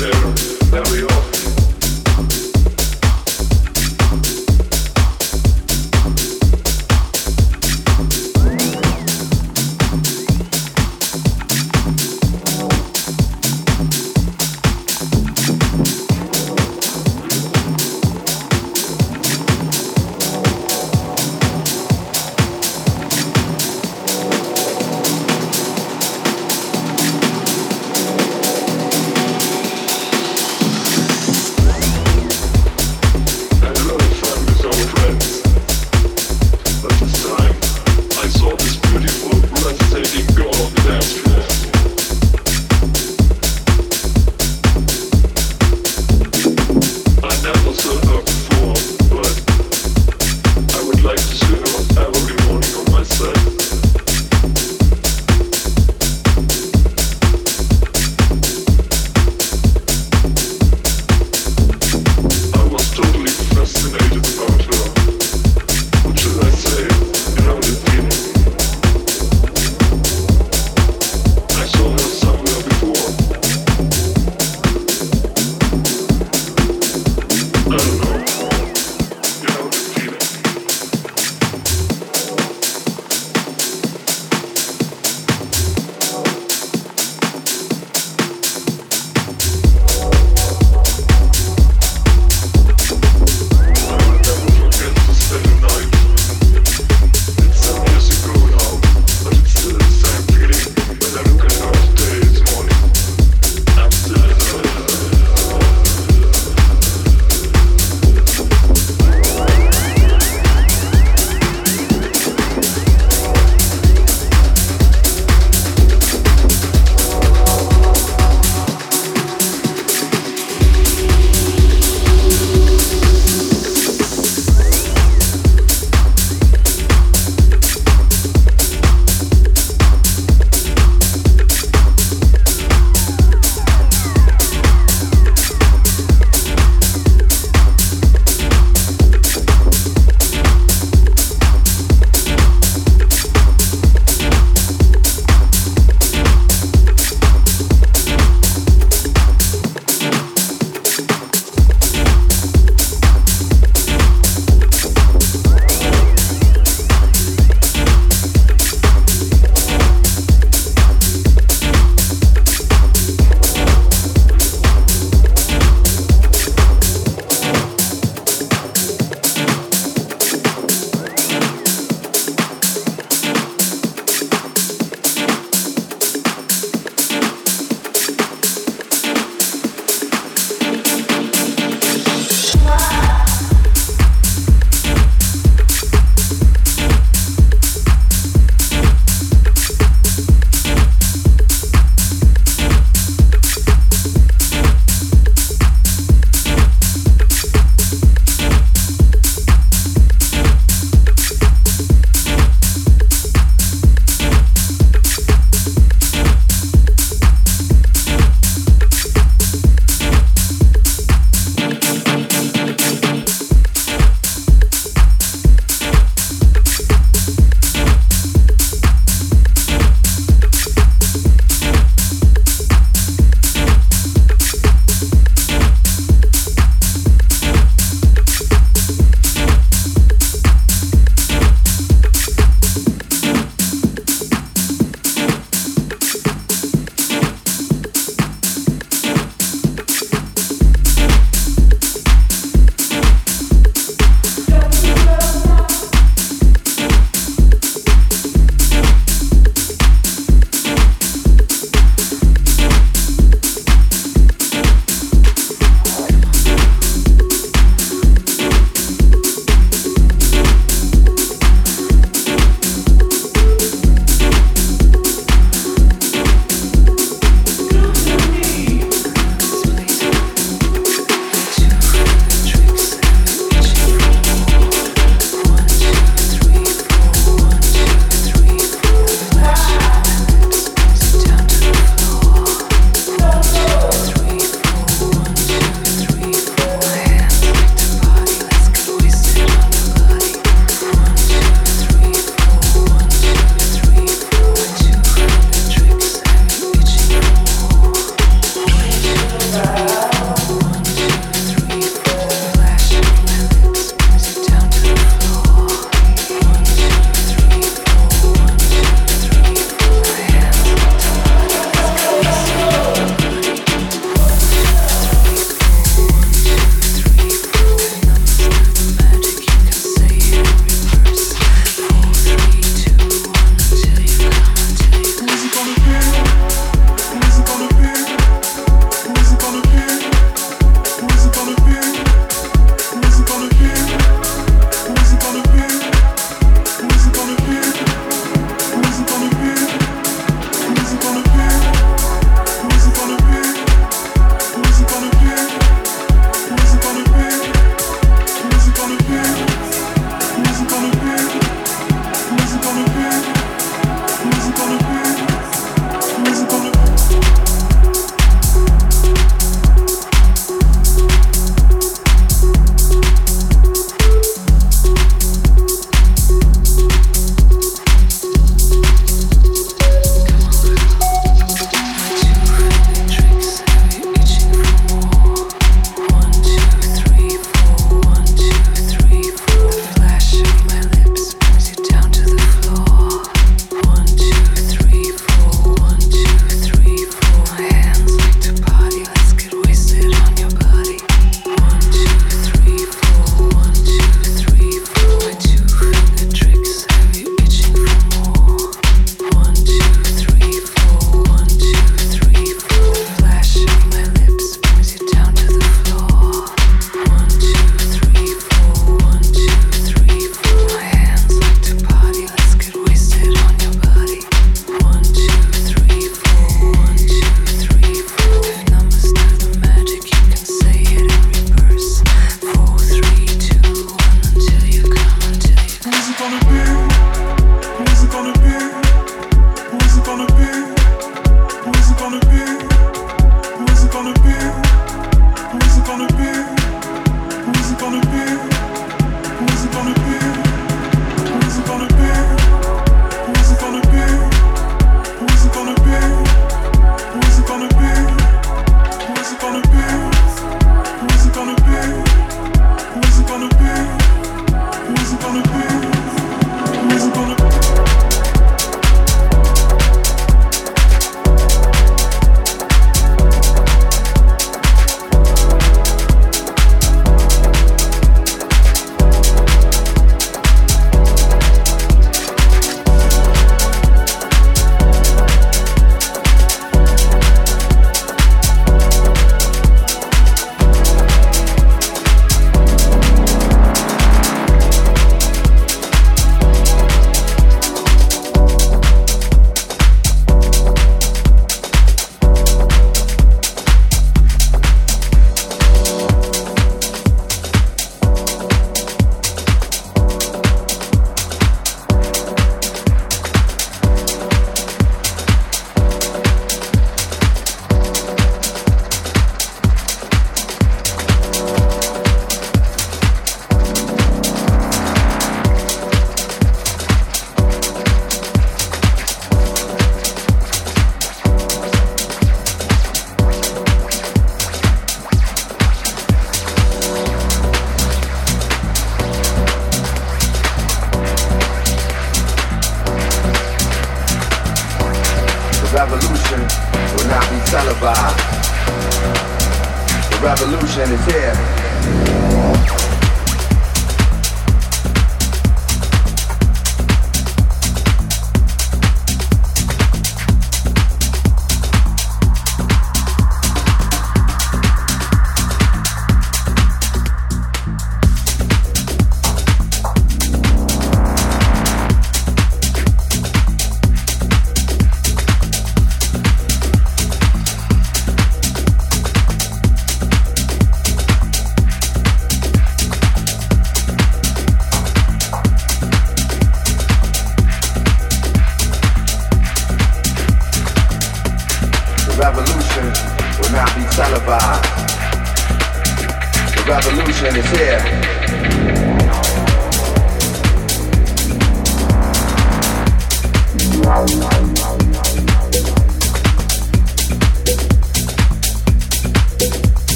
that we are.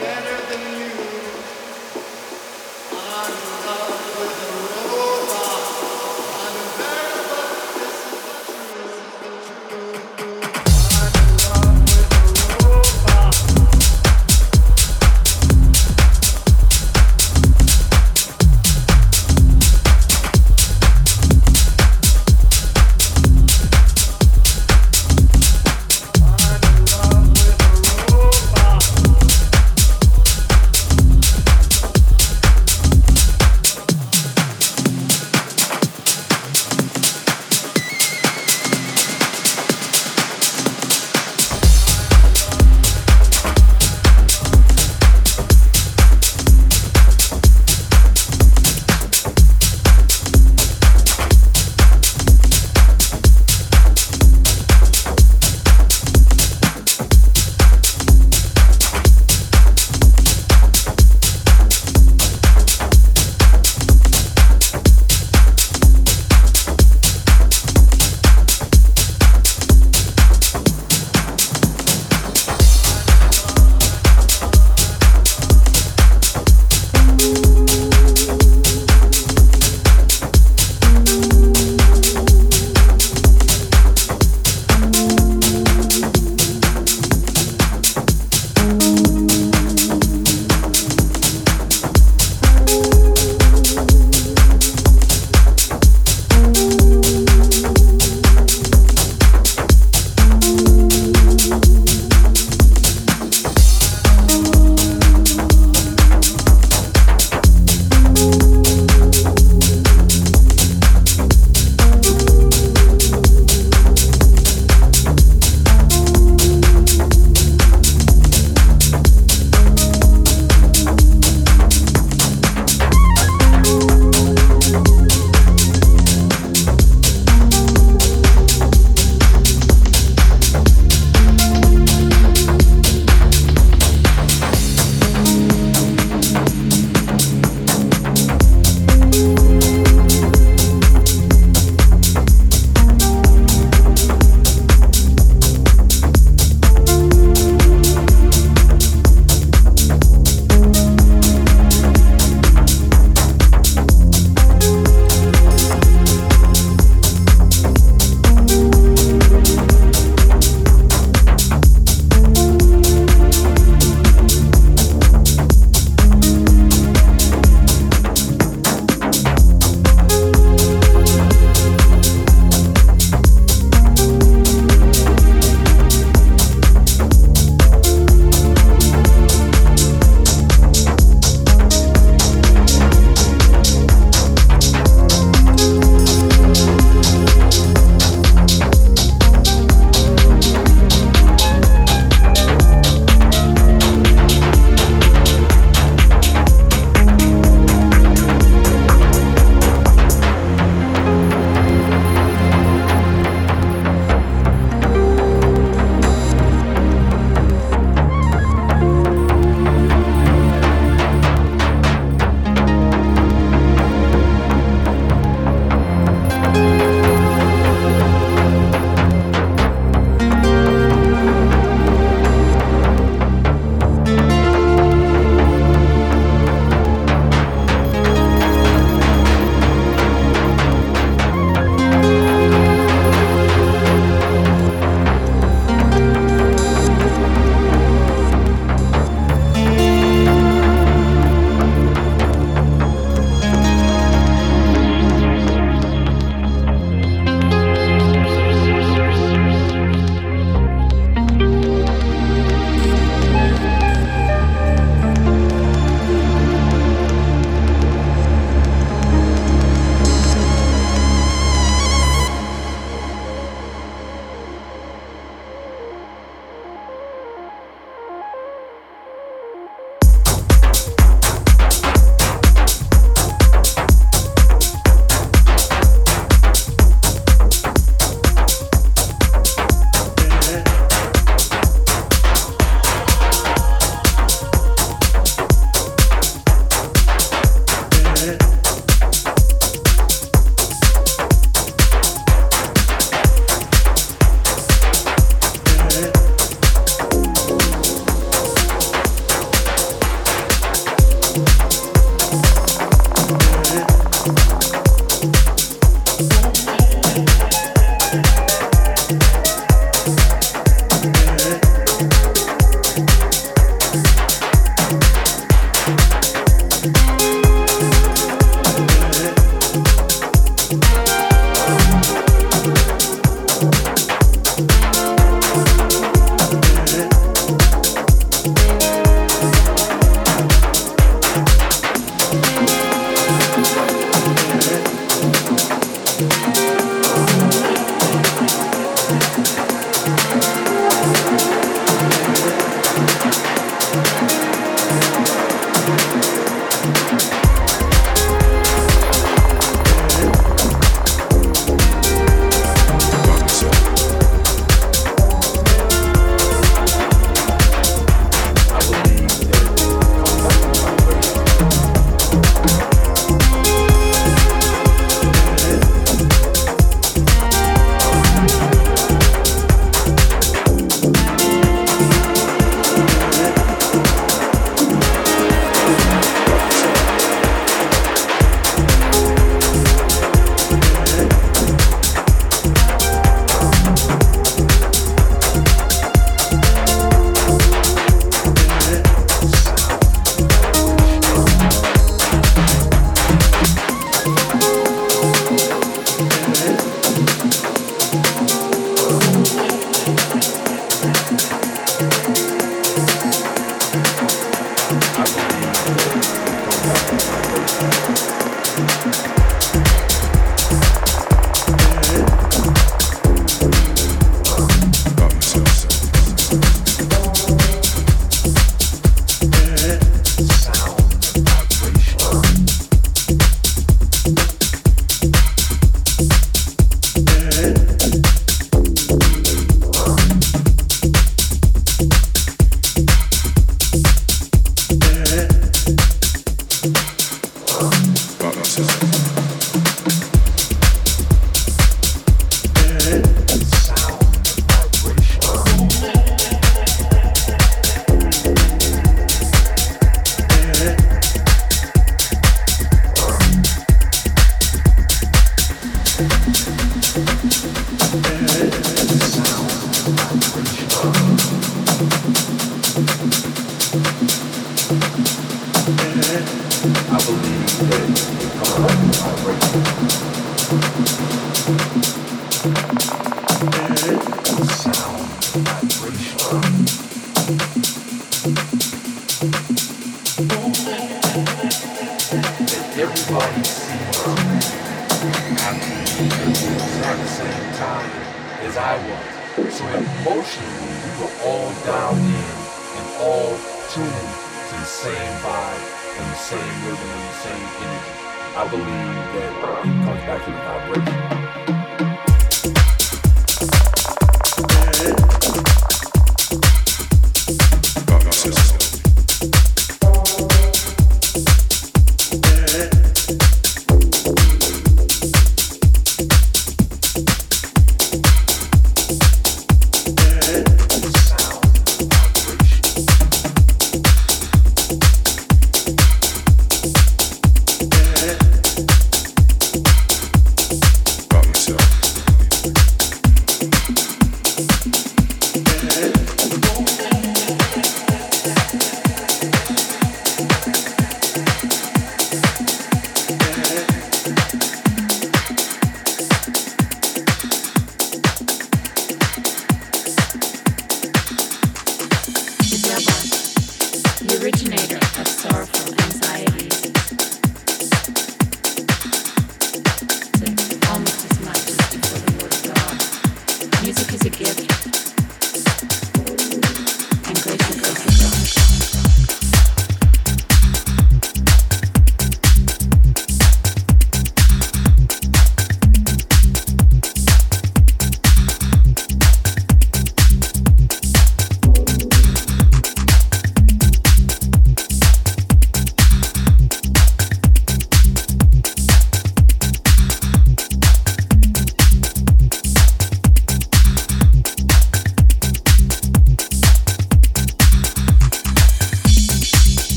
better than you. I'm in love with